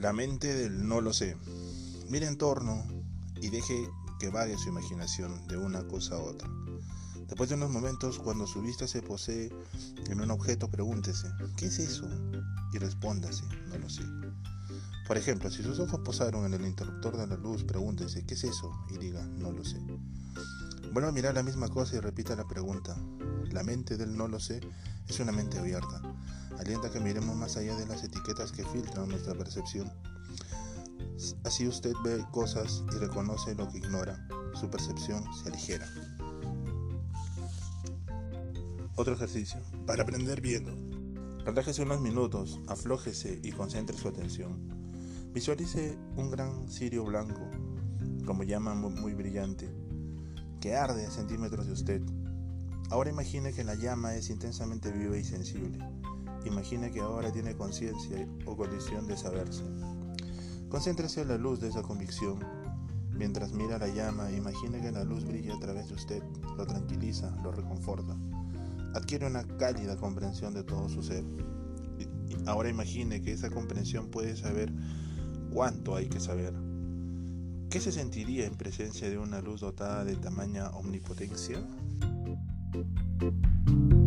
La mente del no lo sé. Mire en torno y deje que vague su imaginación de una cosa a otra. Después de unos momentos, cuando su vista se posee en un objeto, pregúntese, ¿qué es eso? Y respóndase, no lo sé. Por ejemplo, si sus ojos posaron en el interruptor de la luz, pregúntese, ¿qué es eso? Y diga, no lo sé. Vuelva a mirar la misma cosa y repita la pregunta. La mente del no lo sé es una mente abierta. Alienta que miremos más allá de las etiquetas que filtran nuestra percepción. Así usted ve cosas y reconoce lo que ignora. Su percepción se aligera. Otro ejercicio. Para aprender viendo. Relájese unos minutos, aflójese y concentre su atención. Visualice un gran cirio blanco, como llama muy brillante, que arde a centímetros de usted. Ahora imagine que la llama es intensamente viva y sensible. Imagine que ahora tiene conciencia o condición de saberse. Concéntrese en la luz de esa convicción. Mientras mira la llama, imagine que la luz brilla a través de usted, lo tranquiliza, lo reconforta adquiere una cálida comprensión de todo su ser. Ahora imagine que esa comprensión puede saber cuánto hay que saber. ¿Qué se sentiría en presencia de una luz dotada de tamaña omnipotencia? Thank you